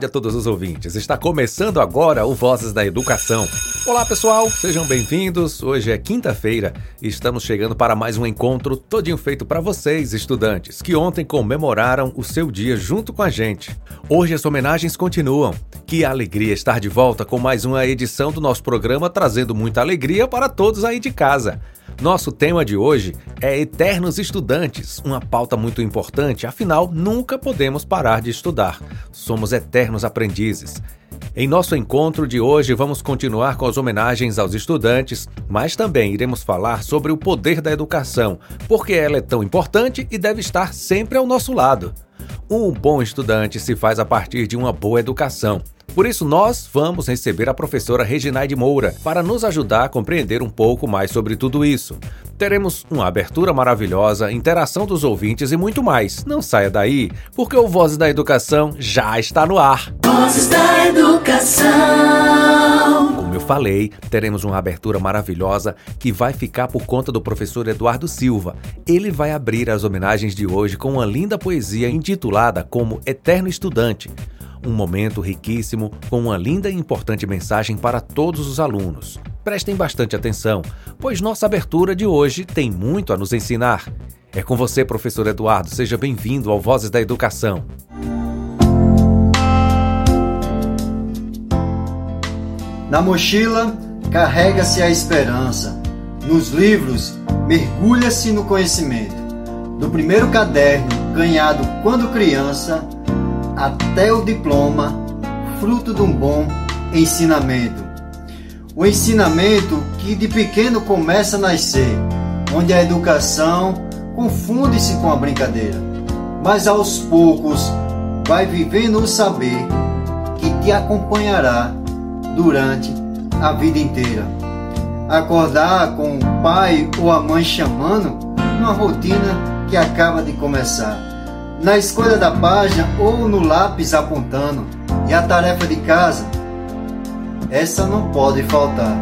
tarde a todos os ouvintes. Está começando agora o Vozes da Educação. Olá, pessoal, sejam bem-vindos. Hoje é quinta-feira e estamos chegando para mais um encontro todinho feito para vocês, estudantes, que ontem comemoraram o seu dia junto com a gente. Hoje as homenagens continuam. Que alegria estar de volta com mais uma edição do nosso programa, trazendo muita alegria para todos aí de casa. Nosso tema de hoje é Eternos Estudantes, uma pauta muito importante, afinal, nunca podemos parar de estudar. Somos eternos aprendizes. Em nosso encontro de hoje, vamos continuar com as homenagens aos estudantes, mas também iremos falar sobre o poder da educação, porque ela é tão importante e deve estar sempre ao nosso lado. Um bom estudante se faz a partir de uma boa educação. Por isso, nós vamos receber a professora Reginaide Moura para nos ajudar a compreender um pouco mais sobre tudo isso. Teremos uma abertura maravilhosa, interação dos ouvintes e muito mais. Não saia daí, porque o Vozes da Educação já está no ar. Vozes da Educação. Como eu falei, teremos uma abertura maravilhosa que vai ficar por conta do professor Eduardo Silva. Ele vai abrir as homenagens de hoje com uma linda poesia intitulada como Eterno Estudante. Um momento riquíssimo com uma linda e importante mensagem para todos os alunos. Prestem bastante atenção, pois nossa abertura de hoje tem muito a nos ensinar. É com você, professor Eduardo. Seja bem-vindo ao Vozes da Educação. Na mochila, carrega-se a esperança. Nos livros, mergulha-se no conhecimento. Do primeiro caderno, ganhado quando criança, até o diploma, fruto de um bom ensinamento. O ensinamento que de pequeno começa a nascer, onde a educação confunde-se com a brincadeira, mas aos poucos vai vivendo o saber que te acompanhará durante a vida inteira. Acordar com o pai ou a mãe chamando, uma rotina que acaba de começar. Na escolha da página ou no lápis apontando, e a tarefa de casa, essa não pode faltar.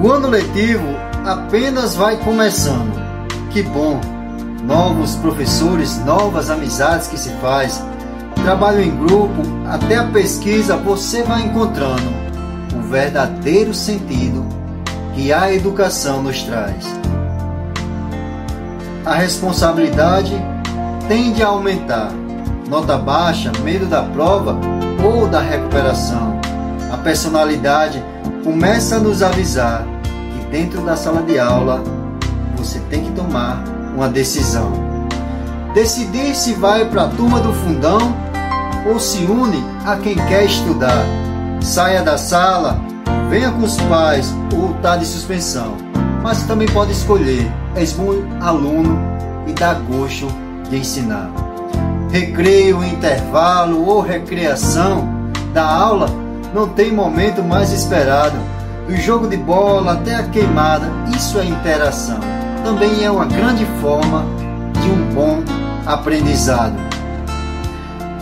O ano letivo apenas vai começando. Que bom! Novos professores, novas amizades que se faz, trabalho em grupo, até a pesquisa você vai encontrando o verdadeiro sentido que a educação nos traz. A responsabilidade tende a aumentar. Nota baixa, medo da prova ou da recuperação. A personalidade começa a nos avisar que dentro da sala de aula você tem que tomar uma decisão. Decidir se vai para a turma do fundão ou se une a quem quer estudar. Saia da sala, venha com os pais ou está de suspensão. Mas também pode escolher, és bom aluno e dá gosto de ensinar. Recreio, intervalo ou recreação da aula não tem momento mais esperado. Do jogo de bola até a queimada, isso é interação. Também é uma grande forma de um bom aprendizado.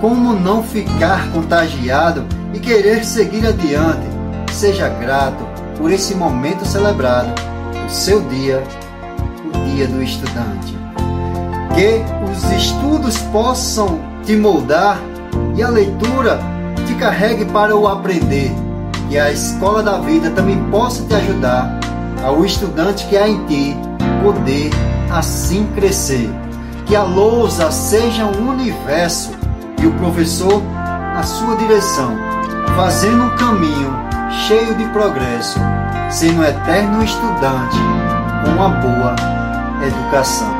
Como não ficar contagiado e querer seguir adiante? Seja grato por esse momento celebrado, o seu dia, o dia do estudante. Que os estudos possam te moldar e a leitura te carregue para o aprender. Que a escola da vida também possa te ajudar ao estudante que há em ti poder assim crescer. Que a lousa seja um universo e o professor a sua direção, fazendo um caminho cheio de progresso, sendo um eterno estudante com uma boa educação.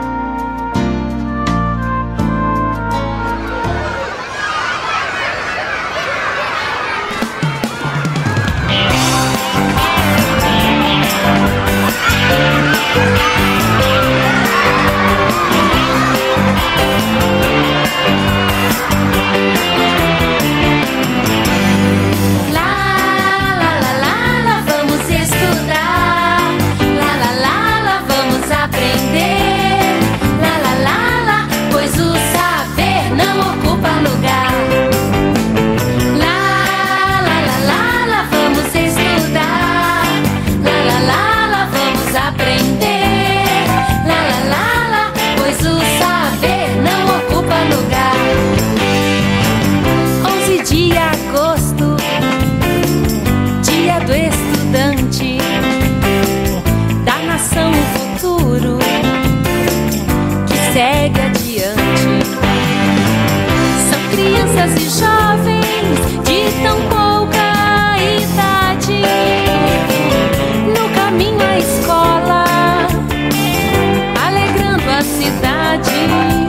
crianças e jovens de tão pouca idade. No caminho à escola, alegrando a cidade.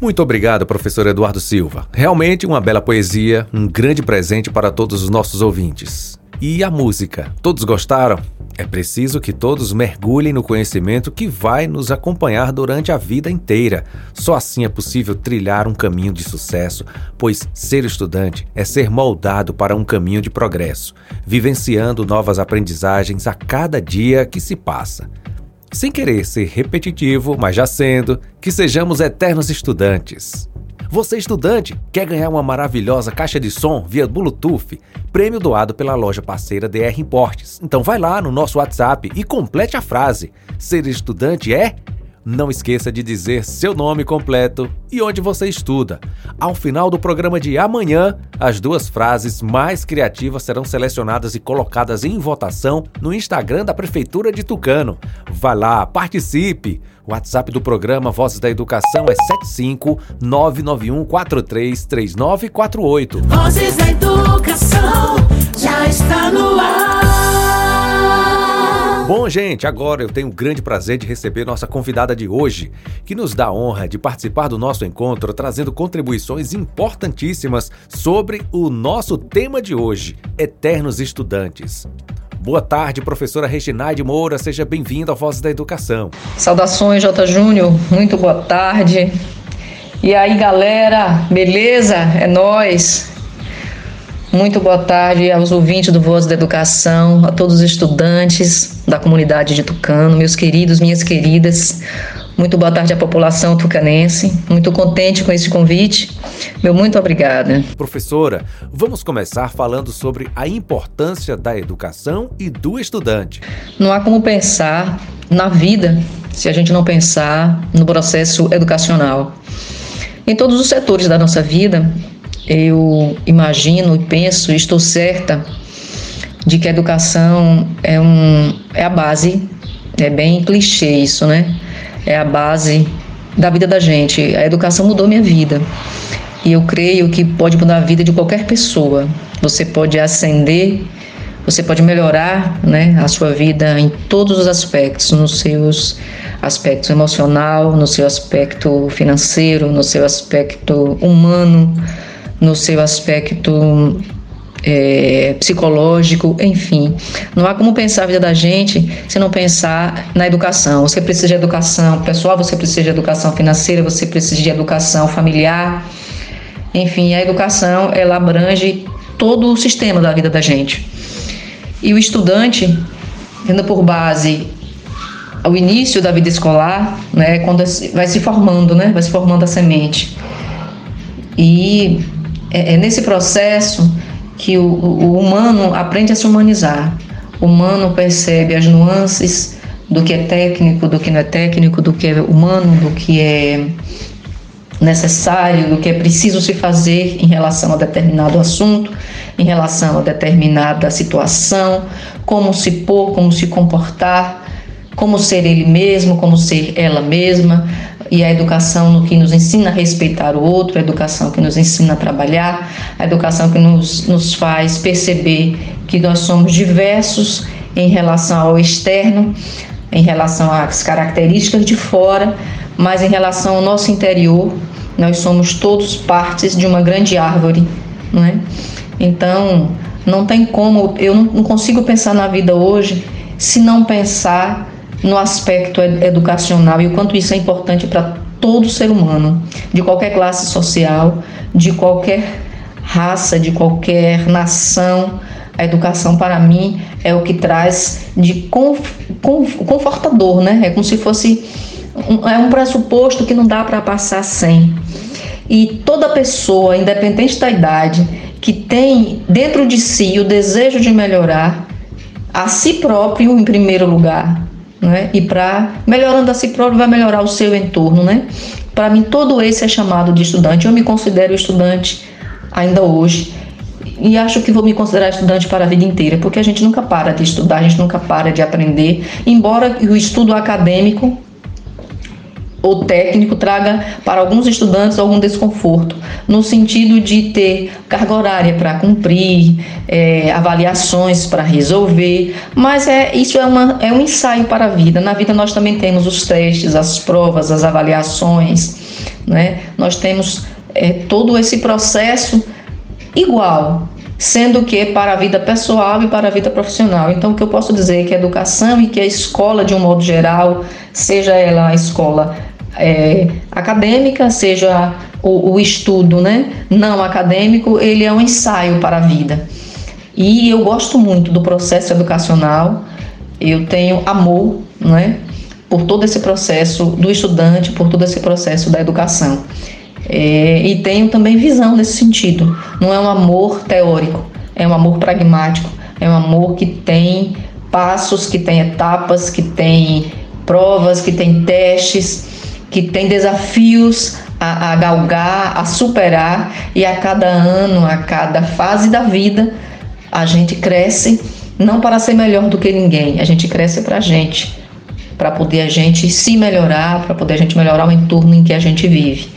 Muito obrigado, professor Eduardo Silva. Realmente uma bela poesia, um grande presente para todos os nossos ouvintes. E a música? Todos gostaram? É preciso que todos mergulhem no conhecimento que vai nos acompanhar durante a vida inteira. Só assim é possível trilhar um caminho de sucesso, pois ser estudante é ser moldado para um caminho de progresso, vivenciando novas aprendizagens a cada dia que se passa. Sem querer ser repetitivo, mas já sendo, que sejamos eternos estudantes. Você, estudante, quer ganhar uma maravilhosa caixa de som via Bluetooth? Prêmio doado pela loja parceira DR Importes. Então vai lá no nosso WhatsApp e complete a frase: Ser estudante é não esqueça de dizer seu nome completo e onde você estuda. Ao final do programa de amanhã, as duas frases mais criativas serão selecionadas e colocadas em votação no Instagram da Prefeitura de Tucano. Vá lá, participe! O WhatsApp do programa Vozes da Educação é 75991433948. Vozes da Educação já está no ar. Bom, gente, agora eu tenho o grande prazer de receber nossa convidada de hoje, que nos dá a honra de participar do nosso encontro, trazendo contribuições importantíssimas sobre o nosso tema de hoje: Eternos Estudantes. Boa tarde, professora Reginaide Moura, seja bem-vinda ao Voz da Educação. Saudações, J. Júnior, muito boa tarde. E aí, galera, beleza? É nós. Muito boa tarde aos ouvintes do Voz da Educação, a todos os estudantes da comunidade de Tucano, meus queridos, minhas queridas. Muito boa tarde à população tucanense. Muito contente com esse convite. Meu muito obrigada. Professora, vamos começar falando sobre a importância da educação e do estudante. Não há como pensar na vida se a gente não pensar no processo educacional. Em todos os setores da nossa vida, eu imagino e penso, estou certa de que a educação é, um, é a base, é bem clichê isso, né? É a base da vida da gente. A educação mudou minha vida. E eu creio que pode mudar a vida de qualquer pessoa. Você pode ascender, você pode melhorar né, a sua vida em todos os aspectos, nos seus aspectos emocional, no seu aspecto financeiro, no seu aspecto humano no seu aspecto é, psicológico, enfim. Não há como pensar a vida da gente se não pensar na educação. Você precisa de educação pessoal, você precisa de educação financeira, você precisa de educação familiar. Enfim, a educação ela abrange todo o sistema da vida da gente. E o estudante, tendo por base o início da vida escolar, né, quando vai se formando, né, vai se formando a semente. E é, é nesse processo que o, o, humano aprende a se humanizar. O humano percebe as nuances do que é técnico, do que não é técnico, do que é humano, do que é necessário, do que é preciso se fazer em relação a determinado assunto, em relação a determinada situação, como se pôr, como se comportar, como ser ele mesmo, como ser ela mesma, e a educação no que nos ensina a respeitar o outro, a educação que nos ensina a trabalhar, a educação que nos, nos faz perceber que nós somos diversos em relação ao externo, em relação às características de fora, mas em relação ao nosso interior, nós somos todos partes de uma grande árvore, não é? Então, não tem como, eu não consigo pensar na vida hoje se não pensar no aspecto educacional e o quanto isso é importante para todo ser humano, de qualquer classe social, de qualquer raça, de qualquer nação. A educação, para mim, é o que traz de confortador, né? É como se fosse um, é um pressuposto que não dá para passar sem. E toda pessoa, independente da idade, que tem dentro de si o desejo de melhorar a si próprio em primeiro lugar, né? E para melhorando a si próprio vai melhorar o seu entorno, né? Para mim todo esse é chamado de estudante. Eu me considero estudante ainda hoje e acho que vou me considerar estudante para a vida inteira, porque a gente nunca para de estudar, a gente nunca para de aprender, embora o estudo acadêmico o técnico traga para alguns estudantes algum desconforto, no sentido de ter carga horária para cumprir, é, avaliações para resolver, mas é, isso é, uma, é um ensaio para a vida. Na vida nós também temos os testes, as provas, as avaliações, né? nós temos é, todo esse processo igual, sendo que para a vida pessoal e para a vida profissional. Então, o que eu posso dizer é que a educação e que a escola, de um modo geral, seja ela a escola é, acadêmica, seja o, o, estudo né, não acadêmico, ele é um ensaio para a vida. E eu gosto muito do processo educacional, eu tenho amor né, por todo esse processo do estudante, por todo esse processo da educação. É, e tenho também visão nesse sentido. Não é um amor teórico, é um amor pragmático, é um amor que tem passos, que tem etapas, que tem provas, que tem testes, que tem desafios a, a galgar, a superar, e a cada ano, a cada fase da vida, a gente cresce não para ser melhor do que ninguém, a gente cresce para a gente, para poder a gente se melhorar, para poder a gente melhorar o entorno em que a gente vive.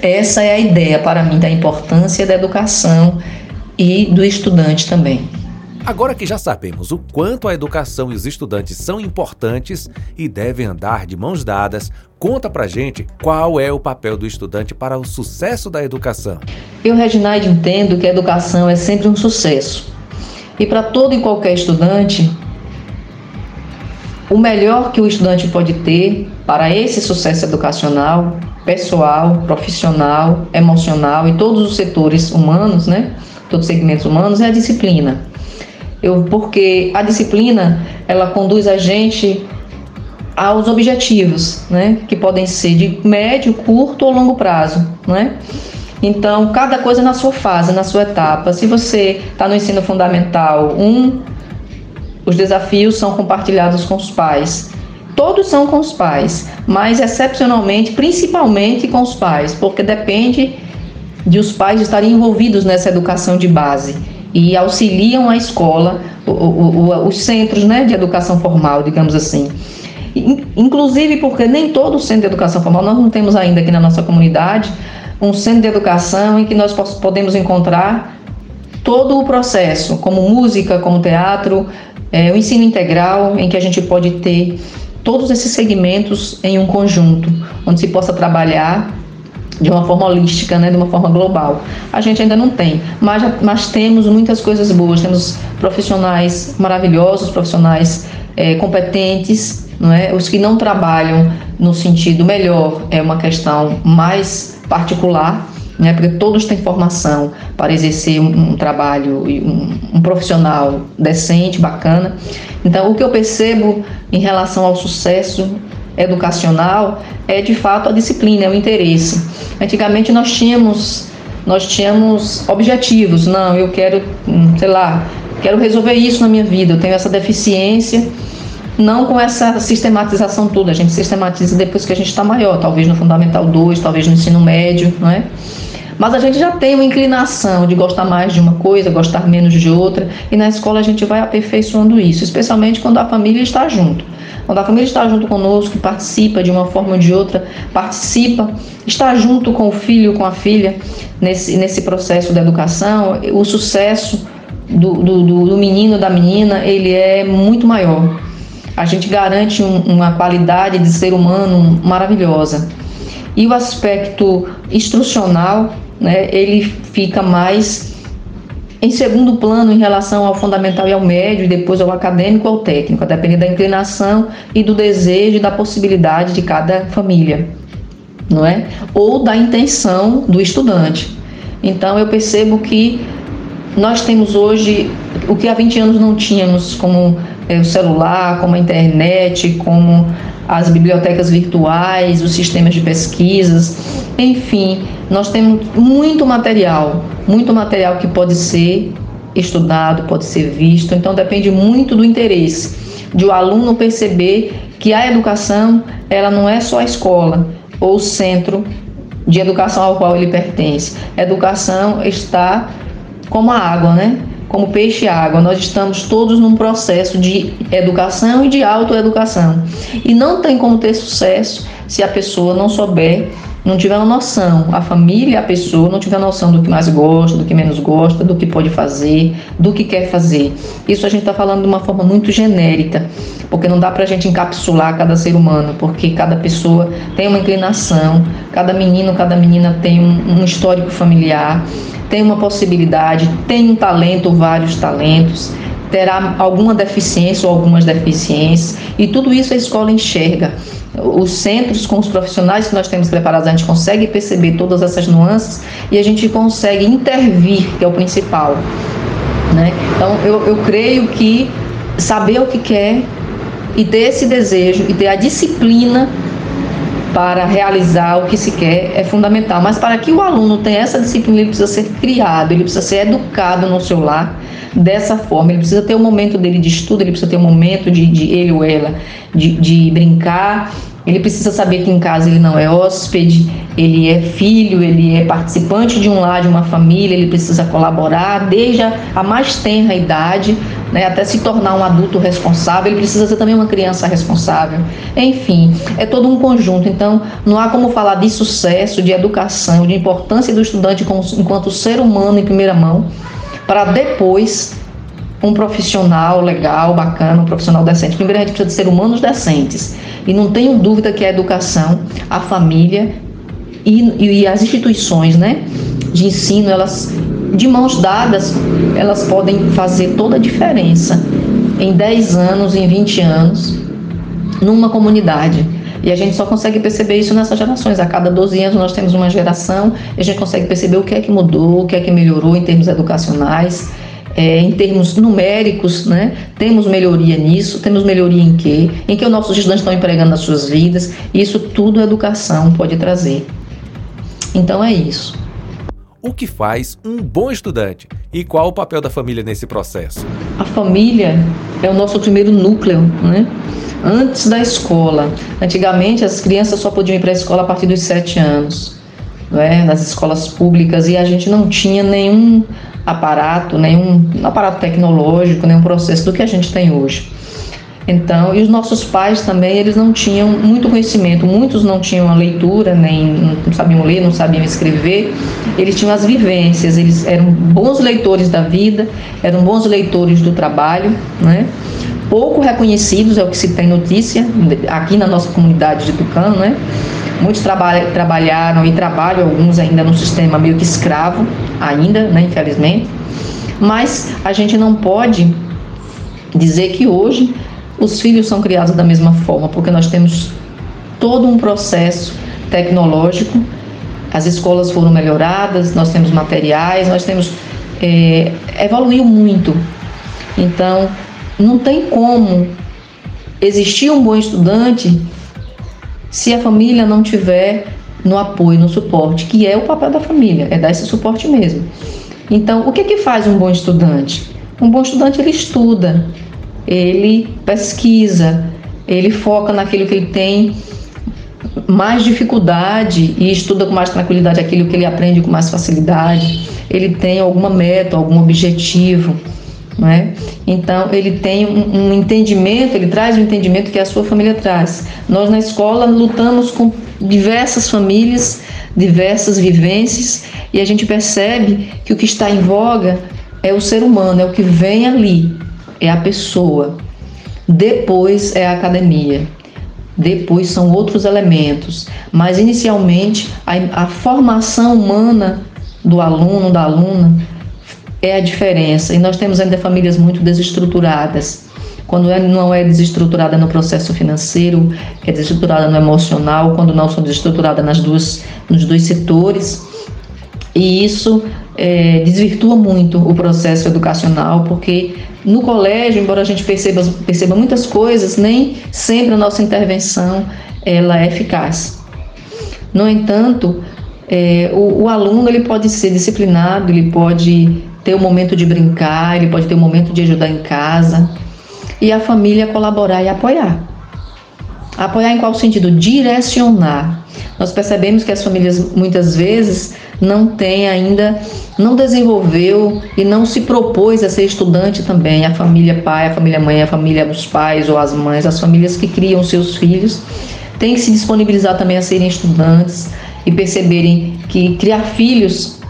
Essa é a ideia para mim da importância da educação e do estudante também. Agora que já sabemos o quanto a educação e os estudantes são importantes e devem andar de mãos dadas, conta pra gente qual é o papel do estudante para o sucesso da educação. Eu, Reginaide, entendo que a educação é sempre um sucesso. E para todo e qualquer estudante, o melhor que o estudante pode ter para esse sucesso educacional pessoal, profissional, emocional e todos os setores humanos, né? Todos os segmentos humanos é a disciplina. Eu, porque a disciplina ela conduz a gente aos objetivos, né? Que podem ser de médio, curto ou longo prazo, né? Então, cada coisa na sua fase, na sua etapa. Se você está no ensino fundamental 1, um, os desafios são compartilhados com os pais. Todos são com os pais, mas excepcionalmente, principalmente com os pais, porque depende de os pais estarem envolvidos nessa educação de base e auxiliam a escola, o, o, os centros né, de educação formal, digamos assim. Inclusive porque nem todo centro de educação formal, nós não temos ainda aqui na nossa comunidade um centro de educação em que nós podemos encontrar todo o processo, como música, como teatro, é, o ensino integral, em que a gente pode ter todos esses segmentos em um conjunto, onde se possa trabalhar de uma forma holística, né, de uma forma global. A gente ainda não tem, mas, mas temos muitas coisas boas, temos profissionais maravilhosos, profissionais é, competentes, não é? os que não trabalham no sentido melhor é uma questão mais particular, né, porque todos têm formação para exercer um, um trabalho, um, um profissional decente, bacana. Então, o que eu percebo em relação ao sucesso educacional é de fato a disciplina, é o interesse. Antigamente nós tínhamos nós tínhamos objetivos, não, eu quero, hum, sei lá, quero resolver isso na minha vida, eu tenho essa deficiência não com essa sistematização toda. A gente sistematiza depois que a gente está maior, talvez no Fundamental 2, talvez no ensino médio, não é? Mas a gente já tem uma inclinação de gostar mais de uma coisa, gostar menos de outra, e na escola a gente vai aperfeiçoando isso, especialmente quando a família está junto. Quando a família está junto conosco, participa de uma forma ou de outra, participa, está junto com o filho, com a filha, nesse, nesse processo da educação, o sucesso do, do, do menino, da menina, ele é muito maior. A gente garante um, uma qualidade de ser humano maravilhosa. E o aspecto instrucional, né, ele fica mais em segundo plano em relação ao fundamental e ao médio, e depois ao acadêmico ou ao técnico, a depender da inclinação e do desejo e da possibilidade de cada família, não é? Ou da intenção do estudante. Então eu percebo que nós temos hoje o que há 20 anos não tínhamos, como é, o celular, como a internet, como as bibliotecas virtuais, os sistemas de pesquisas, enfim, nós temos muito material, muito material que pode ser estudado, pode ser visto, então depende muito do interesse de o aluno perceber que a educação, ela não é só a escola ou o centro de educação ao qual ele pertence. A educação está como a água, né? Como peixe água, nós estamos todos num processo de educação e de autoeducação. E não tem como ter sucesso se a pessoa não souber, não tiver uma noção, a família, a pessoa não tiver noção do que mais gosta, do que menos gosta, do que pode fazer, do que quer fazer. Isso a gente está falando de uma forma muito genérica, porque não dá para a gente encapsular cada ser humano, porque cada pessoa tem uma inclinação, cada menino, cada menina tem um, um histórico familiar tem uma possibilidade, tem um talento, vários talentos, terá alguma deficiência ou algumas deficiências, e tudo isso a escola enxerga. Os centros com os profissionais que nós temos preparados, a gente consegue perceber todas essas nuances e a gente consegue intervir, que é o principal. Né? Então, eu, eu creio que saber o que quer e ter esse desejo e ter a disciplina para realizar o que se quer é fundamental. Mas para que o aluno tenha essa disciplina, ele precisa ser criado, ele precisa ser educado no seu lar dessa forma. Ele precisa ter um momento dele de estudo, ele precisa ter um momento de, de ele ou ela de, de brincar, ele precisa saber que em casa ele não é hóspede, ele é filho, ele é participante de um lar, de uma família, ele precisa colaborar desde a mais tenra idade, né, até se tornar um adulto responsável, ele precisa ser também uma criança responsável. Enfim, é todo um conjunto. Então, não há como falar de sucesso, de educação, de importância do estudante enquanto ser humano em primeira mão, para depois um profissional legal, bacana, um profissional decente. Primeiro, a gente precisa de ser humanos decentes. E não tenho dúvida que a educação, a família e, e as instituições né, de ensino, elas, de mãos dadas, elas podem fazer toda a diferença em 10 anos, em 20 anos, numa comunidade. E a gente só consegue perceber isso nessas gerações. A cada 12 anos nós temos uma geração e a gente consegue perceber o que é que mudou, o que é que melhorou em termos educacionais é, em termos numéricos, né? Temos melhoria nisso, temos melhoria em quê? Em que os nossos estudantes estão empregando as suas vidas. Isso tudo a educação pode trazer. Então é isso. O que faz um bom estudante e qual o papel da família nesse processo? A família é o nosso primeiro núcleo, né? Antes da escola. Antigamente as crianças só podiam ir para a escola a partir dos sete anos, né? nas escolas públicas, e a gente não tinha nenhum aparato, nenhum aparato tecnológico, nenhum processo do que a gente tem hoje. Então, e os nossos pais também, eles não tinham muito conhecimento, muitos não tinham a leitura, nem não sabiam ler, não sabiam escrever, eles tinham as vivências, eles eram bons leitores da vida, eram bons leitores do trabalho, né? pouco reconhecidos, é o que se tem notícia aqui na nossa comunidade de Tucano, né? Muitos traba trabalharam e trabalham, alguns ainda no sistema meio que escravo, ainda, né, infelizmente. Mas a gente não pode dizer que hoje os filhos são criados da mesma forma, porque nós temos todo um processo tecnológico, as escolas foram melhoradas, nós temos materiais, nós temos. É, evoluiu muito. Então, não tem como existir um bom estudante se a família não tiver no apoio, no suporte, que é o papel da família, é dar esse suporte mesmo. Então, o que que faz um bom estudante? Um bom estudante ele estuda, ele pesquisa, ele foca naquilo que ele tem mais dificuldade e estuda com mais tranquilidade aquilo que ele aprende com mais facilidade. Ele tem alguma meta, algum objetivo. Né? Então, ele tem um, um, entendimento, ele traz o um entendimento que a sua família traz. Nós, na escola, lutamos com diversas famílias, diversas vivências, e a gente percebe que o que está em voga é o ser humano, é o que vem ali, é a pessoa. Depois é a academia. Depois são outros elementos. Mas, inicialmente, a, a formação humana do aluno, da aluna, é a diferença. E nós temos ainda famílias muito desestruturadas. Quando é, não é desestruturada no processo financeiro, é desestruturada no emocional, quando não são desestruturadas nas duas, nos dois setores. E isso é, desvirtua muito o processo educacional, porque no colégio, embora a gente perceba, perceba muitas coisas, nem sempre a nossa intervenção ela é eficaz. No entanto, é, o, o, aluno ele pode ser disciplinado, ele pode ter o um momento de brincar, ele pode ter o um momento de ajudar em casa e a família colaborar e apoiar. Apoiar em qual sentido? Direcionar. Nós percebemos que as famílias muitas vezes não têm ainda, não desenvolveu e não se propôs a ser estudante também. A família pai, a família mãe, a família dos pais ou as mães, as famílias que criam seus filhos, têm que se disponibilizar também a serem estudantes e perceberem que criar filhos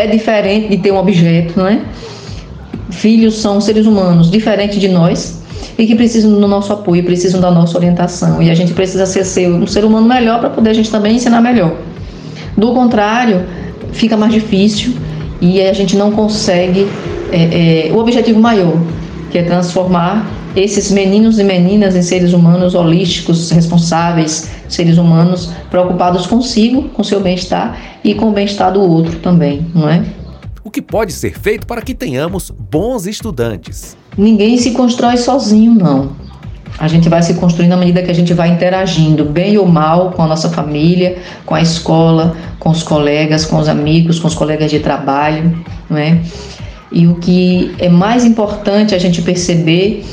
é diferente de ter um objeto, não é? Filhos são seres humanos diferentes de nós e que precisam do nosso apoio, precisam da nossa orientação. E a gente precisa ser, ser um ser humano melhor para poder a gente também ensinar melhor. Do contrário, fica mais difícil e a gente não consegue é, é, o objetivo maior, que é transformar esses meninos e meninas em seres humanos holísticos, responsáveis, seres humanos preocupados consigo, com seu bem-estar e com o bem-estar do outro também, não é? O que pode ser feito para que tenhamos bons estudantes? Ninguém se constrói sozinho, não. A gente vai se construindo à medida que a gente vai interagindo, bem ou mal, com a nossa família, com a escola, com os colegas, com os amigos, com os colegas de trabalho, não é? E o que é mais importante a gente perceber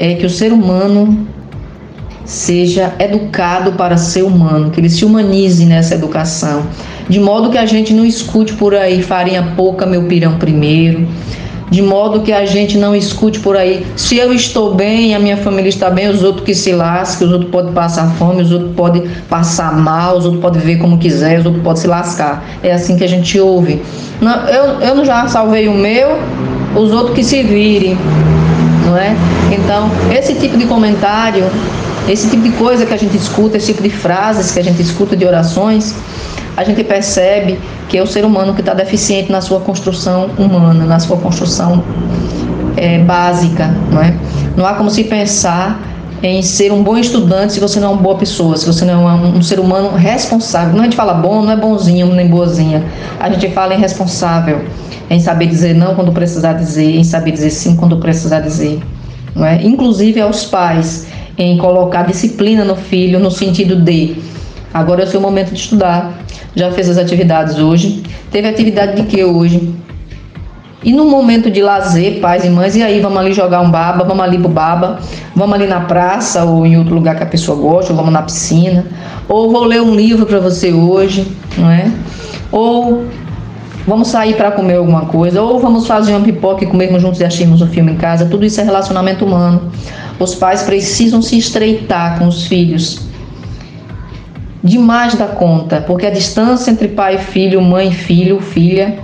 é que o ser humano seja educado para ser humano, que ele se humanize nessa educação, de modo que a gente não escute por aí farinha pouca, meu pirão primeiro, de modo que a gente não escute por aí, se eu estou bem, a minha família está bem, os outros que se lasquem, os outros podem passar fome, os outros podem passar mal, os outros podem ver como quiser, os outros podem se lascar. É assim que a gente ouve. Não, eu, eu já salvei o meu, os outros que se virem não é? Então, esse tipo de comentário, esse tipo de coisa que a gente escuta, esse tipo de frases que a gente escuta de orações, a gente percebe que é o ser humano que está deficiente na sua construção humana, na sua construção é, básica, não é? Não há como se pensar em ser um bom estudante se você não é uma boa pessoa, se você não é um, ser humano responsável. Não a gente fala bom, não é bonzinho nem boazinha. A gente fala em responsável em saber dizer não quando precisar dizer, em saber dizer sim quando precisar dizer. Não é? Inclusive aos pais, em colocar disciplina no filho no sentido de agora é o seu momento de estudar, já fez as atividades hoje, teve atividade de que hoje? E no momento de lazer, pais e mães, e aí vamos ali jogar um baba, vamos ali pro baba, vamos ali na praça ou em outro lugar que a pessoa gosta, ou vamos na piscina, ou vou ler um livro para você hoje, não é? Ou vamos sair para comer alguma coisa, ou vamos fazer uma pipoca e comermos juntos e assistirmos um filme em casa. Tudo isso é relacionamento humano. Os pais precisam se estreitar com os filhos demais da conta, porque a distância entre pai e filho, mãe e filho, filha,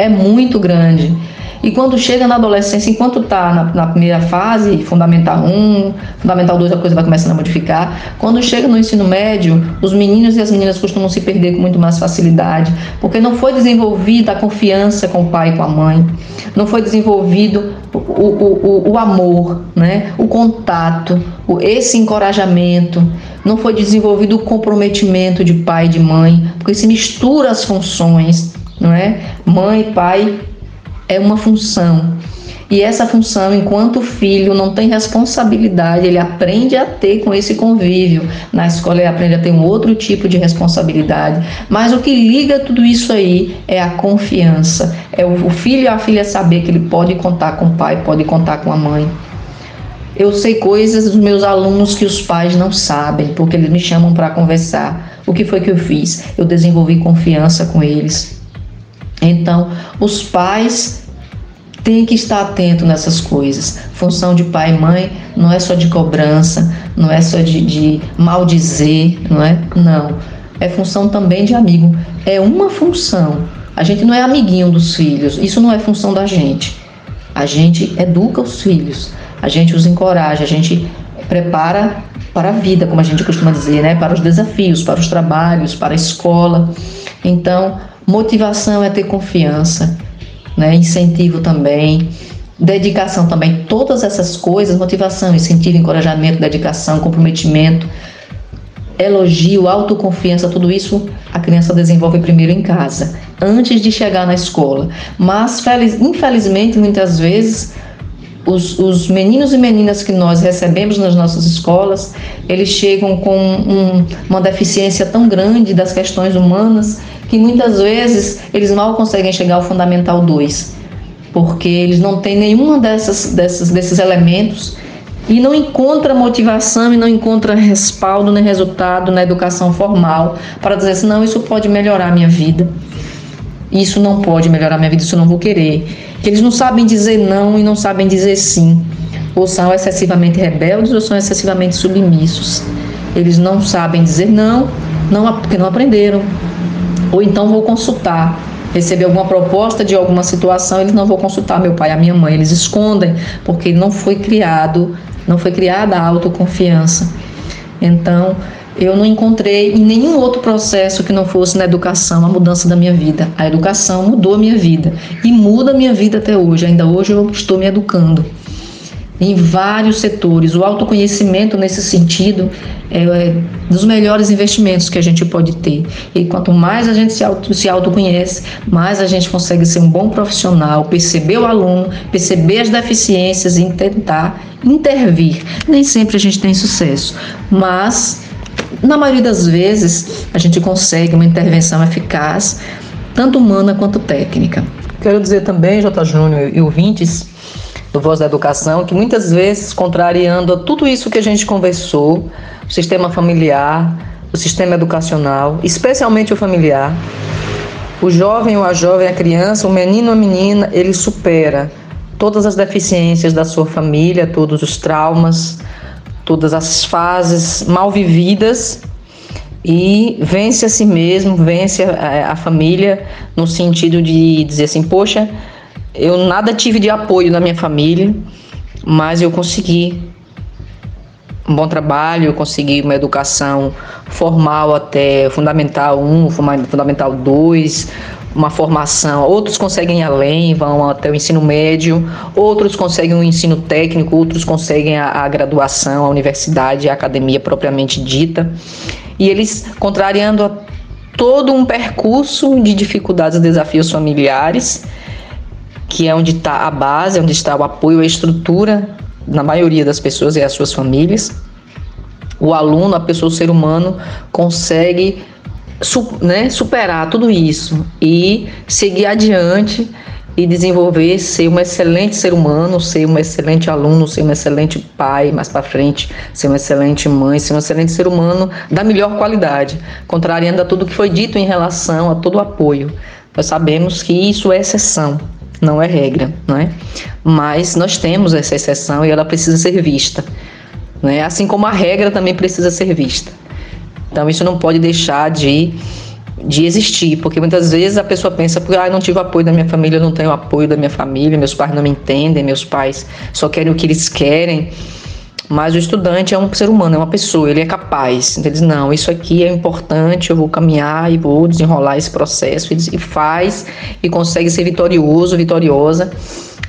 é muito grande. E quando chega na adolescência, enquanto está na, na, primeira fase, Fundamental 1, Fundamental 2, a coisa vai começando a modificar. Quando chega no ensino médio, os meninos e as meninas costumam se perder com muito mais facilidade, porque não foi desenvolvida a confiança com o pai e com a mãe, não foi desenvolvido o, o, o, o amor, né? o contato, o, esse encorajamento, não foi desenvolvido o comprometimento de pai e de mãe, porque se mistura as funções, não é? Mãe, pai é uma função. E essa função, enquanto filho não tem responsabilidade, ele aprende a ter com esse convívio. Na escola ele aprende a ter um outro tipo de responsabilidade. Mas o que liga tudo isso aí é a confiança. É o filho e a filha saber que ele pode contar com o pai, pode contar com a mãe. Eu sei coisas dos meus alunos que os pais não sabem, porque eles me chamam para conversar. O que foi que eu fiz? Eu desenvolvi confiança com eles. Então, os pais têm que estar atento nessas coisas. Função de pai e mãe não é só de cobrança, não é só de, de maldizer, não é? Não. É função também de amigo. É uma função. A gente não é amiguinho dos filhos. Isso não é função da gente. A gente educa os filhos a gente os encoraja, a gente prepara para a vida, como a gente costuma dizer, né? para os desafios, para os trabalhos, para a escola. Então, motivação é ter confiança, né? incentivo também, dedicação também, todas essas coisas, motivação, incentivo, encorajamento, dedicação, comprometimento, elogio, autoconfiança, tudo isso a criança desenvolve primeiro em casa, antes de chegar na escola. Mas, infelizmente, muitas vezes os, os, meninos e meninas que nós recebemos nas nossas escolas, eles chegam com um, uma deficiência tão grande das questões humanas que muitas vezes eles mal conseguem chegar ao Fundamental 2, porque eles não têm nenhuma dessas, dessas, desses elementos e não encontra motivação e não encontra respaldo nem resultado na educação formal para dizer assim, não, isso pode melhorar a minha vida. Isso não pode melhorar a minha vida, isso eu não vou querer que eles não sabem dizer não e não sabem dizer sim, ou são excessivamente rebeldes ou são excessivamente submissos. Eles não sabem dizer não, não porque não aprenderam. Ou então vou consultar, receber alguma proposta de alguma situação, eles não vão consultar meu pai, a minha mãe, eles escondem, porque não foi criado, não foi criada a autoconfiança. Então, eu não encontrei em nenhum outro processo que não fosse na educação a mudança da minha vida. A educação mudou a minha vida e muda a minha vida até hoje. Ainda hoje eu estou me educando em vários setores. O autoconhecimento, nesse sentido, é, é dos melhores investimentos que a gente pode ter. E quanto mais a gente se, auto, se autoconhece, mais a gente consegue ser um bom profissional, perceber o aluno, perceber as deficiências e tentar intervir. Nem sempre a gente tem sucesso, mas na maioria das vezes, a gente consegue uma intervenção eficaz, tanto humana quanto técnica. Quero dizer também, J. Júnior e ouvintes do Voz da Educação, que muitas vezes, contrariando a tudo isso que a gente conversou, o sistema familiar, o sistema educacional, especialmente o familiar, o jovem ou a jovem, a criança, o menino ou a menina, ele supera todas as deficiências da sua família, todos os traumas, todas as fases mal vividas e vence a si mesmo, vence a, a, família no sentido de dizer assim, poxa, eu nada tive de apoio na minha família, mas eu consegui um bom trabalho, eu consegui uma educação formal até fundamental 1, fundamental 2, uma formação, outros conseguem além, vão até o ensino médio, outros conseguem o ensino técnico, outros conseguem a, a graduação, a universidade, a academia propriamente dita. E eles, contrariando todo um percurso de dificuldades e desafios familiares, que é onde está a base, onde está o apoio, a estrutura na maioria das pessoas e as suas famílias. O aluno, a pessoa, o ser humano, consegue né, superar tudo isso e seguir adiante e desenvolver, ser um excelente ser humano, ser um excelente aluno, ser um excelente pai mais para frente, ser uma excelente mãe, ser um excelente ser humano da melhor qualidade, contrariando a tudo que foi dito em relação a todo o apoio. Nós sabemos que isso é exceção, não é regra, não é? Mas nós temos essa exceção e ela precisa ser vista, né? Assim como a regra também precisa ser vista. Então isso não pode deixar de, de existir, porque muitas vezes a pessoa pensa, ah, eu não tive apoio da minha família, eu não tenho apoio da minha família, meus pais não me entendem, meus pais só querem o que eles querem. Mas o estudante é um ser humano, é uma pessoa, ele é capaz. Então, ele diz, não, isso aqui é importante, eu vou caminhar e vou desenrolar esse processo. E faz e consegue ser vitorioso, vitoriosa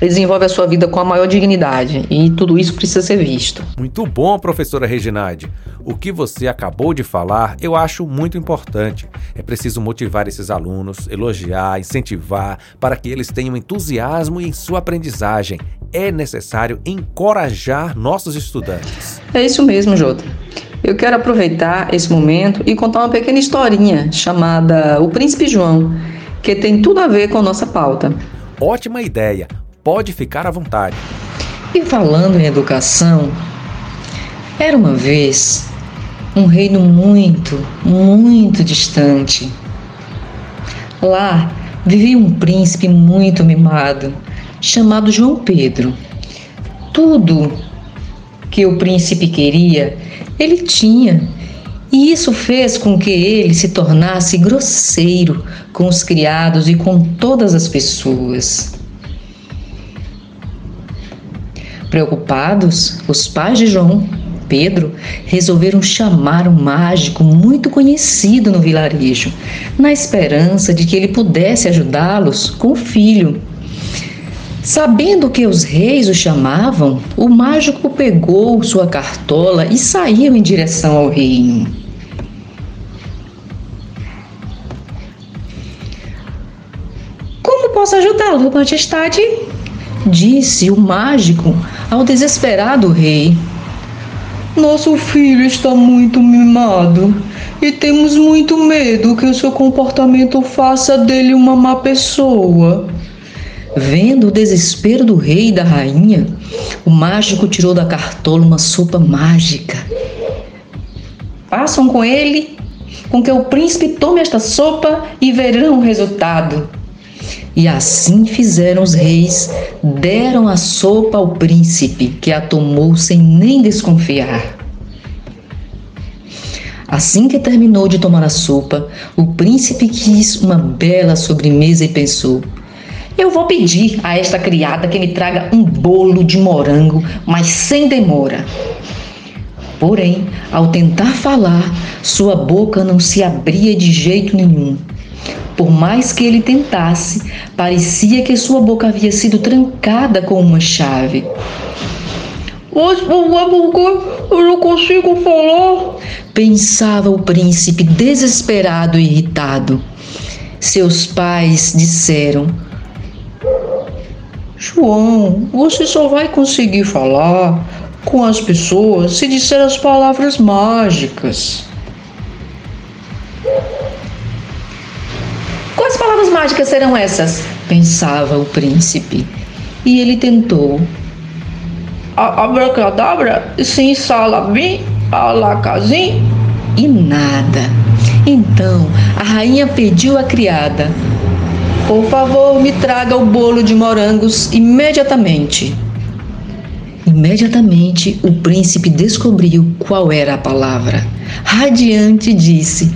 desenvolve a sua vida com a maior dignidade e tudo isso precisa ser visto. Muito bom, professora Reginaldi. O que você acabou de falar eu acho muito importante. É preciso motivar esses alunos, elogiar, incentivar para que eles tenham entusiasmo em sua aprendizagem. É necessário encorajar nossos estudantes. É isso mesmo, Jota. Eu quero aproveitar esse momento e contar uma pequena historinha chamada O Príncipe João, que tem tudo a ver com nossa pauta. Ótima ideia! Pode ficar à vontade. E falando em educação, era uma vez um reino muito, muito distante. Lá vivia um príncipe muito mimado, chamado João Pedro. Tudo que o príncipe queria, ele tinha. E isso fez com que ele se tornasse grosseiro com os criados e com todas as pessoas. Preocupados, os pais de João Pedro resolveram chamar um mágico muito conhecido no vilarejo, na esperança de que ele pudesse ajudá-los com o filho. Sabendo que os reis o chamavam, o mágico pegou sua cartola e saiu em direção ao reino. Como posso ajudá-lo, Majestade? Disse o mágico ao desesperado rei. Nosso filho está muito mimado e temos muito medo que o seu comportamento faça dele uma má pessoa. Vendo o desespero do rei e da rainha, o mágico tirou da cartola uma sopa mágica. Façam com ele com que o príncipe tome esta sopa e verão o resultado. E assim fizeram os reis, deram a sopa ao príncipe, que a tomou sem nem desconfiar. Assim que terminou de tomar a sopa, o príncipe quis uma bela sobremesa e pensou: Eu vou pedir a esta criada que me traga um bolo de morango, mas sem demora. Porém, ao tentar falar, sua boca não se abria de jeito nenhum. Por mais que ele tentasse, parecia que sua boca havia sido trancada com uma chave. Mas por eu não consigo falar? Pensava o príncipe desesperado e irritado. Seus pais disseram: João, você só vai conseguir falar com as pessoas se disser as palavras mágicas. Palavras mágicas serão essas? Pensava o príncipe. E ele tentou. Abracadabra, sim, salabim, alacazim. E nada. Então a rainha pediu à criada: Por favor, me traga o bolo de morangos imediatamente. Imediatamente o príncipe descobriu qual era a palavra. Radiante disse: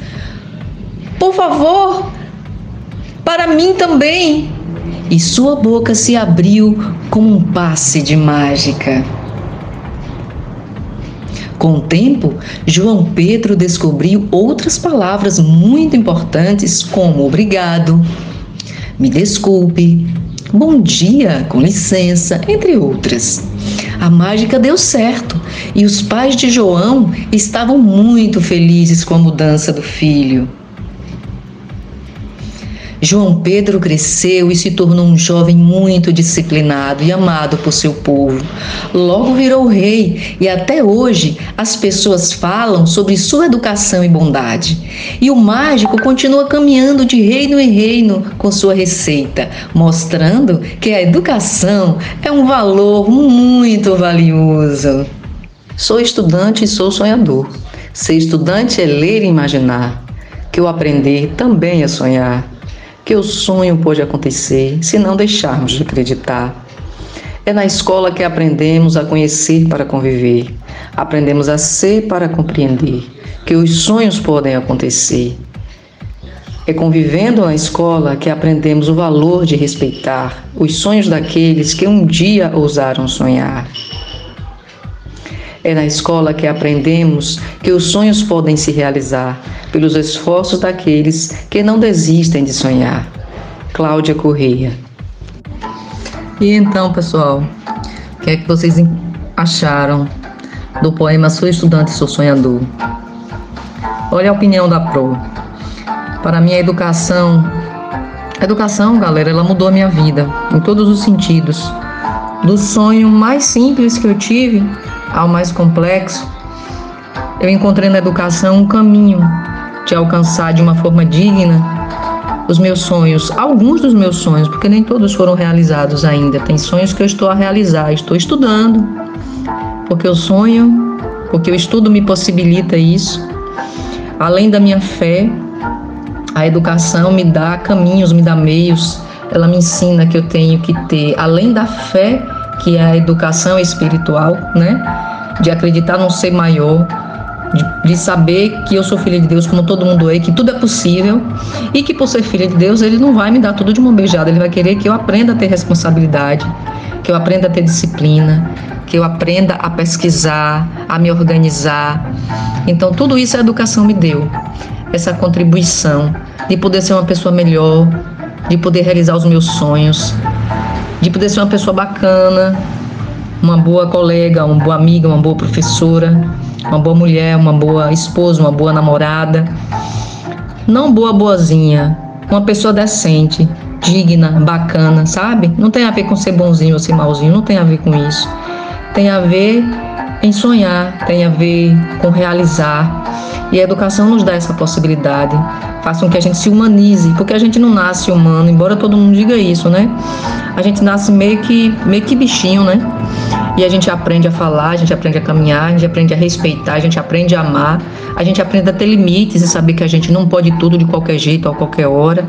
Por favor, para mim também. E sua boca se abriu como um passe de mágica. Com o tempo, João Pedro descobriu outras palavras muito importantes, como obrigado, me desculpe, bom dia, com licença, entre outras. A mágica deu certo e os pais de João estavam muito felizes com a mudança do filho. João Pedro cresceu e se tornou um jovem muito disciplinado e amado por seu povo. Logo virou rei e até hoje as pessoas falam sobre sua educação e bondade. E o mágico continua caminhando de reino em reino com sua receita, mostrando que a educação é um valor muito valioso. Sou estudante e sou sonhador. Ser estudante é ler e imaginar, que o aprender também é sonhar que o sonho pode acontecer se não deixarmos de acreditar. É na escola que aprendemos a conhecer para conviver, aprendemos a ser para compreender que os sonhos podem acontecer. É convivendo na escola que aprendemos o valor de respeitar os sonhos daqueles que um dia ousaram sonhar. É na escola que aprendemos que os sonhos podem se realizar pelos esforços daqueles que não desistem de sonhar. Cláudia Correia. E então, pessoal, o que é que vocês acharam do poema Sou Estudante, Sou Sonhador? Olha a opinião da Pro. Para mim, a educação. A educação, galera, ela mudou a minha vida em todos os sentidos. Do sonho mais simples que eu tive ao mais complexo, eu encontrei na educação um caminho de alcançar de uma forma digna os meus sonhos, alguns dos meus sonhos, porque nem todos foram realizados ainda. Tem sonhos que eu estou a realizar, estou estudando, porque eu sonho, porque o estudo me possibilita isso. Além da minha fé, a educação me dá caminhos, me dá meios. Ela me ensina que eu tenho que ter, além da fé, que é a educação espiritual, né? De acreditar num ser maior, de, de, saber que eu sou filha de Deus, como todo mundo é, que tudo é possível e que por ser filha de Deus, Ele não vai me dar tudo de mão beijada, Ele vai querer que eu aprenda a ter responsabilidade, que eu aprenda a ter disciplina, que eu aprenda a pesquisar, a me organizar. Então, tudo isso a educação me deu, essa contribuição de poder ser uma pessoa melhor, de poder realizar os meus sonhos, de poder ser uma pessoa bacana, uma boa colega, uma boa amiga, uma boa professora uma boa mulher, uma boa esposa, uma boa namorada. Não boa boazinha, uma pessoa decente, digna, bacana, sabe? Não tem a ver com ser bonzinho ou ser malzinho, não tem a ver com isso. Tem a ver em sonhar, tem a ver com realizar. E a educação nos dá essa possibilidade. Faz com que a gente se humanize, porque a gente não nasce humano, embora todo mundo diga isso, né? A gente nasce meio que, meio que bichinho, né? E a gente aprende a falar, a gente aprende a caminhar, a gente aprende a respeitar, a gente aprende a amar, a gente aprende a ter limites e saber que a gente não pode tudo de qualquer jeito, a qualquer hora.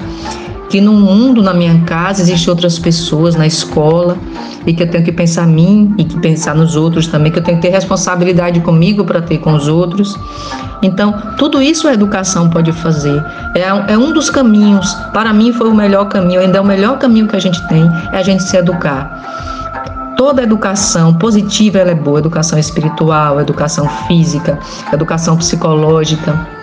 Que no mundo, na minha casa, existem outras pessoas, na escola, e que eu tenho que pensar em mim e que pensar nos outros também, que eu tenho que ter responsabilidade comigo para ter com os outros. Então, tudo isso a educação pode fazer. É, é um dos caminhos, para mim foi o melhor caminho, ainda é o melhor caminho que a gente tem, é a gente se educar. Toda educação positiva ela é boa, educação espiritual, educação física, educação psicológica,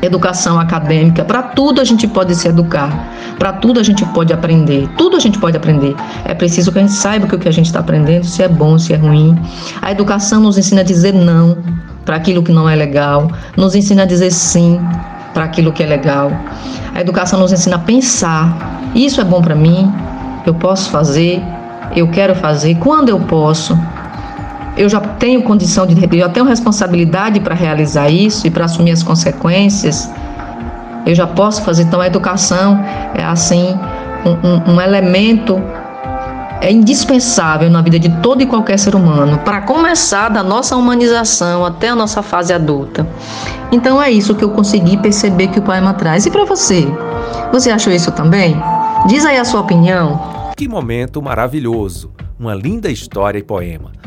educação acadêmica, para tudo a gente pode se educar, para tudo a gente pode aprender, tudo a gente pode aprender. É preciso que a gente saiba que o que a gente está aprendendo, se é bom, se é ruim. A educação nos ensina a dizer não para aquilo que não é legal, nos ensina a dizer sim para aquilo que é legal. A educação nos ensina a pensar: isso é bom para mim, eu posso fazer, eu quero fazer, quando eu posso. Eu já tenho condição de, eu já tenho responsabilidade para realizar isso e para assumir as consequências. Eu já posso fazer. Então, a educação é assim um, um, um elemento é indispensável na vida de todo e qualquer ser humano, para começar da nossa humanização até a nossa fase adulta. Então é isso que eu consegui perceber que o poema traz. E para você? Você achou isso também? Diz aí a sua opinião. Que momento maravilhoso! Uma linda história e poema.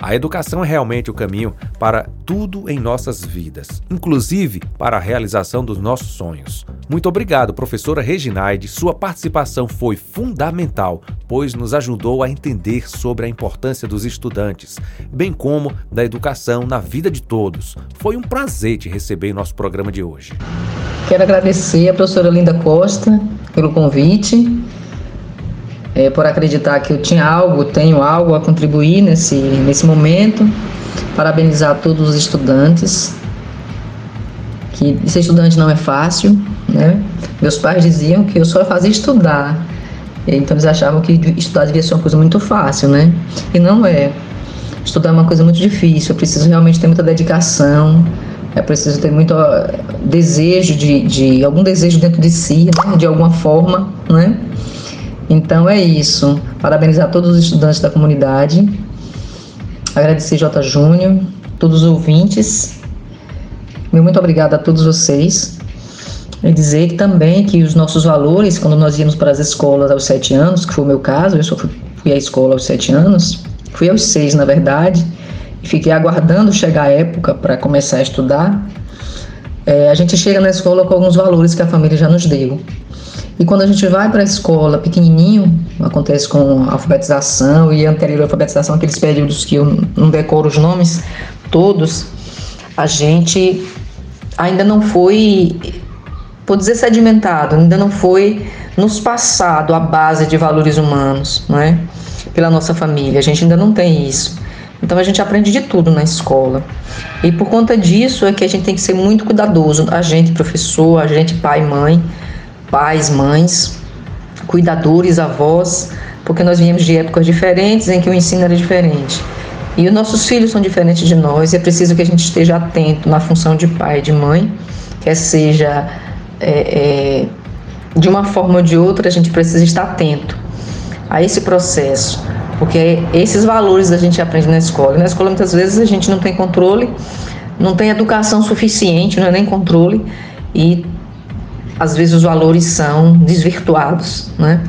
A educação é realmente o caminho para tudo em nossas vidas, inclusive para a realização dos nossos sonhos. Muito obrigado, professora Reginaide. Sua participação foi fundamental, pois nos ajudou a entender sobre a importância dos estudantes, bem como da educação na vida de todos. Foi um prazer te receber em nosso programa de hoje. Quero agradecer a professora Linda Costa pelo convite é, por acreditar que eu tinha algo, tenho algo a contribuir nesse, nesse momento. Parabenizar todos os estudantes, que ser estudante não é fácil, né? Meus pais diziam que eu só fazia estudar, então eles achavam que estudar devia ser uma coisa muito fácil, né? E não é. Estudar é uma coisa muito difícil, eu preciso realmente ter muita dedicação, é preciso ter muito desejo de, de algum desejo dentro de si, né? de alguma forma, né? Então é isso. Parabenizar todos os estudantes da comunidade. Agradecer J. Júnior, todos os ouvintes. Meu muito obrigada a todos vocês. E dizer também que os nossos valores, quando nós íamos para as escolas aos sete anos, que foi o meu caso, eu só fui, fui à escola aos sete anos, fui aos seis, na verdade, e fiquei aguardando chegar a época para começar a estudar. É, a gente chega na escola com alguns valores que a família já nos deu. E quando a gente vai para a escola pequenininho, acontece com alfabetização e anterior alfabetização, aqueles períodos que eu não decoro os nomes todos, a gente ainda não foi, por dizer sedimentado, ainda não foi nos passado a base de valores humanos, não é? Pela nossa família, a gente ainda não tem isso. Então a gente aprende de tudo na escola. E por conta disso é que a gente tem que ser muito cuidadoso, a gente professor, a gente pai, mãe, pais, mães, cuidadores, avós, porque nós viemos de épocas diferentes em que o ensino era diferente. E os nossos filhos são diferentes de nós, e é preciso que a gente esteja atento na função de pai e de mãe, quer seja é, é, de uma forma ou de outra, a gente precisa estar atento a esse processo, porque esses valores a gente aprende na escola. E na escola, muitas vezes, a gente não tem controle, não tem educação suficiente, não é nem controle, e às vezes os valores são desvirtuados, né?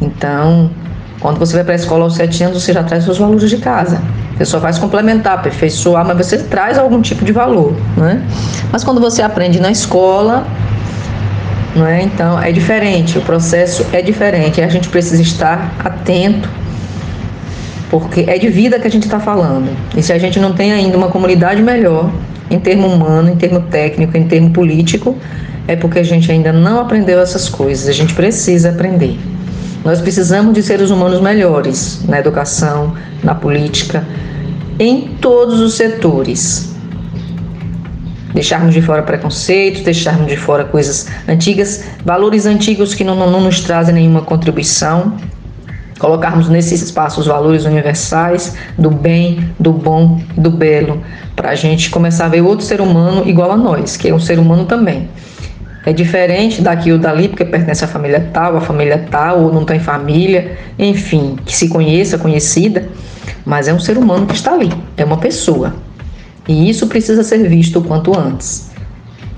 Então, quando você vai para a escola aos sete anos, você já traz seus valores de casa. Você só faz complementar, aperfeiçoar, mas você traz algum tipo de valor, né? Mas quando você aprende na escola, não é? Então é diferente, o processo é diferente. A gente precisa estar atento, porque é de vida que a gente está falando. E se a gente não tem ainda uma comunidade melhor, em termo humano, em termo técnico, em termo político, é porque a gente ainda não aprendeu essas coisas. A gente precisa aprender. Nós precisamos de seres humanos melhores na educação, na política, em todos os setores deixarmos de fora preconceitos, deixarmos de fora coisas antigas, valores antigos que não, não, nos trazem nenhuma contribuição, colocarmos nesse espaço os valores universais do bem, do bom do belo, para a gente começar a ver outro ser humano igual a nós, que é um ser humano também. É diferente daqui ou dali, porque pertence à família tal, à família tal, ou não tem família, enfim, que se conheça, conhecida, mas é um ser humano que está ali, é uma pessoa. E isso precisa ser visto o quanto antes.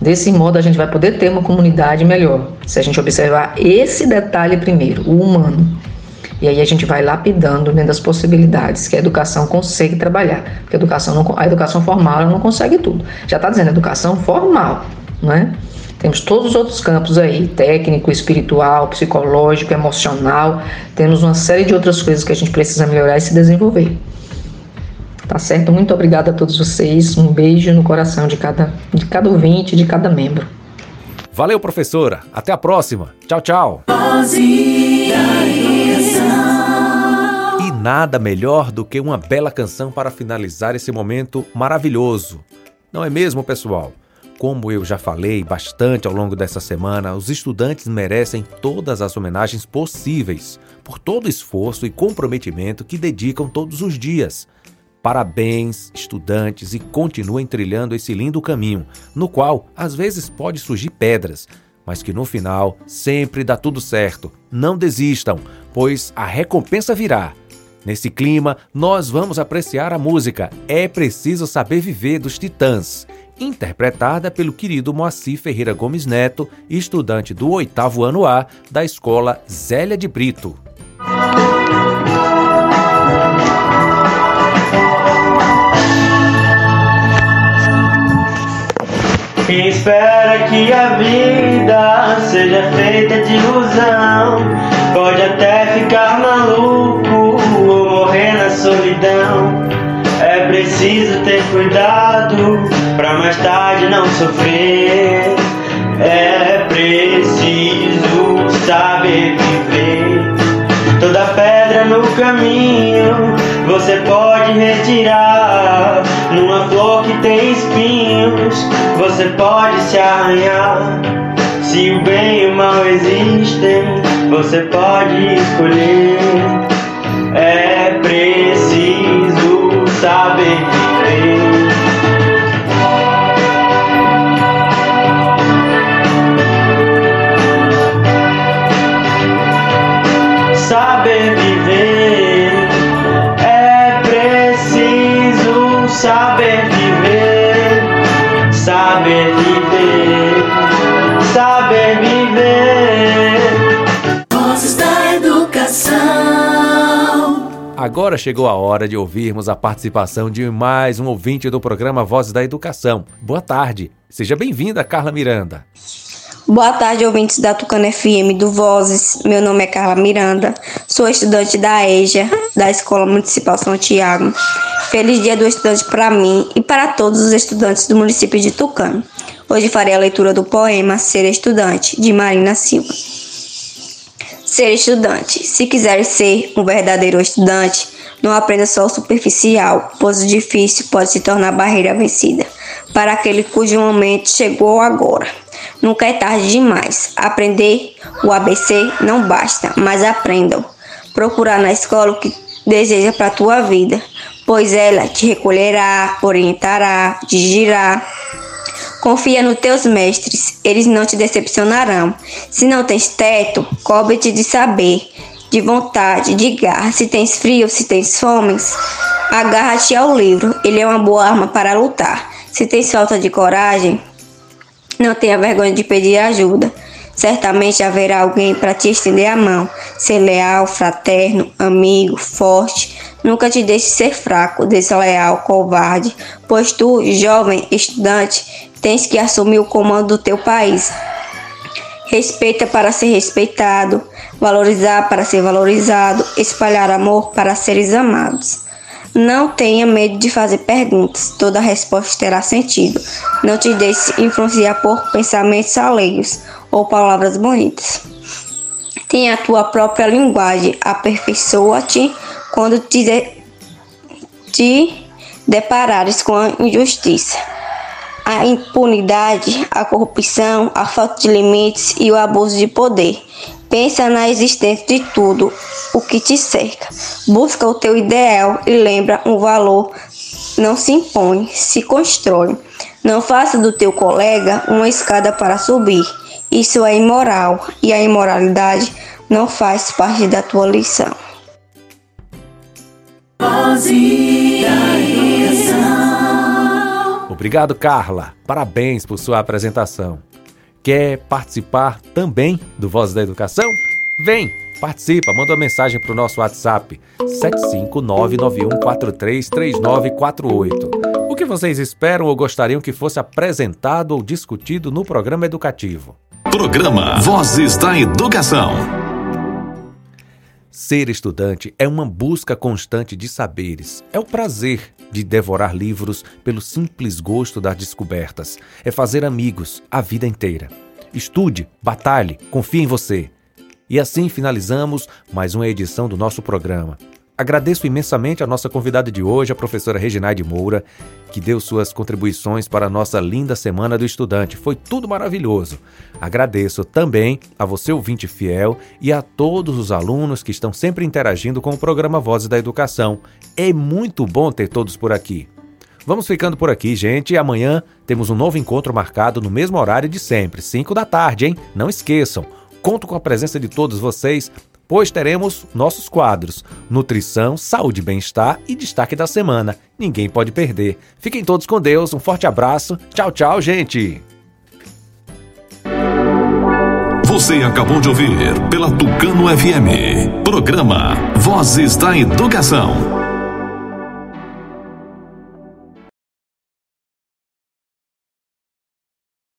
Desse modo, a gente vai poder ter uma comunidade melhor, se a gente observar esse detalhe primeiro, o humano. E aí a gente vai lapidando dentro das possibilidades que a educação consegue trabalhar. Porque a educação, não, a educação formal ela não consegue tudo. Já está dizendo educação formal, não é? Temos todos os outros campos aí, técnico, espiritual, psicológico, emocional. Temos uma série de outras coisas que a gente precisa melhorar e se desenvolver. Tá certo? Muito obrigada a todos vocês. Um beijo no coração de cada, de cada ouvinte, de cada membro. Valeu, professora. Até a próxima. Tchau, tchau. E nada melhor do que uma bela canção para finalizar esse momento maravilhoso. Não é mesmo, pessoal? Como eu já falei bastante ao longo dessa semana, os estudantes merecem todas as homenagens possíveis por todo o esforço e comprometimento que dedicam todos os dias. Parabéns, estudantes, e continuem trilhando esse lindo caminho, no qual às vezes pode surgir pedras, mas que no final sempre dá tudo certo. Não desistam, pois a recompensa virá. Nesse clima, nós vamos apreciar a música É Preciso Saber Viver dos Titãs, interpretada pelo querido Moacir Ferreira Gomes Neto, estudante do oitavo ano A da Escola Zélia de Brito. Quem espera que a vida seja feita de ilusão pode até ficar maluco ou morrer na solidão. É preciso ter cuidado pra mais tarde não sofrer. É preciso saber viver. Toda pedra no caminho você pode retirar. Numa flor que tem espinhos, você pode se arranhar. Se o bem e o mal existem, você pode escolher. É preciso Agora chegou a hora de ouvirmos a participação de mais um ouvinte do programa Vozes da Educação. Boa tarde. Seja bem-vinda, Carla Miranda. Boa tarde, ouvintes da Tucana FM do Vozes. Meu nome é Carla Miranda, sou estudante da EJA, da Escola Municipal São Tiago. Feliz Dia do Estudante para mim e para todos os estudantes do município de Tucano. Hoje farei a leitura do poema Ser Estudante, de Marina Silva. Ser estudante. Se quiser ser um verdadeiro estudante, não aprenda só o superficial, pois o difícil pode se tornar barreira vencida para aquele cujo momento chegou agora. Nunca é tarde demais. Aprender o ABC não basta, mas aprendam. Procurar na escola o que deseja para a tua vida, pois ela te recolherá, orientará, dirigirá. Confia nos teus mestres, eles não te decepcionarão. Se não tens teto, cobre-te de saber, de vontade, de garra. Se tens frio, se tens fome, agarra-te ao livro, ele é uma boa arma para lutar. Se tens falta de coragem, não tenha vergonha de pedir ajuda. Certamente haverá alguém para te estender a mão. Ser leal, fraterno, amigo, forte. Nunca te deixe ser fraco, desleal, covarde, pois tu, jovem estudante, tens que assumir o comando do teu país. Respeita para ser respeitado, valorizar para ser valorizado, espalhar amor para seres amados. Não tenha medo de fazer perguntas, toda resposta terá sentido. Não te deixe influenciar por pensamentos alheios ou palavras bonitas. Tenha a tua própria linguagem, aperfeiçoa-te quando te, de, te deparares com a injustiça a impunidade, a corrupção, a falta de limites e o abuso de poder. Pensa na existência de tudo o que te cerca. Busca o teu ideal e lembra um valor não se impõe, se constrói. Não faça do teu colega uma escada para subir. Isso é imoral e a imoralidade não faz parte da tua lição. Obrigado, Carla. Parabéns por sua apresentação. Quer participar também do Voz da Educação? Vem, participa, manda uma mensagem para o nosso WhatsApp 75991433948. O que vocês esperam ou gostariam que fosse apresentado ou discutido no programa educativo? Programa Vozes da Educação. Ser estudante é uma busca constante de saberes. É o prazer de devorar livros pelo simples gosto das descobertas. É fazer amigos a vida inteira. Estude, batalhe, confie em você. E assim finalizamos mais uma edição do nosso programa. Agradeço imensamente a nossa convidada de hoje, a professora Reginaide Moura, que deu suas contribuições para a nossa linda Semana do Estudante. Foi tudo maravilhoso. Agradeço também a você, ouvinte fiel, e a todos os alunos que estão sempre interagindo com o programa Vozes da Educação. É muito bom ter todos por aqui. Vamos ficando por aqui, gente, amanhã temos um novo encontro marcado no mesmo horário de sempre, 5 da tarde, hein? Não esqueçam. Conto com a presença de todos vocês pois teremos nossos quadros Nutrição, Saúde e Bem-Estar e Destaque da Semana. Ninguém pode perder. Fiquem todos com Deus, um forte abraço. Tchau, tchau, gente! Você acabou de ouvir pela Tucano FM. Programa Vozes da Educação.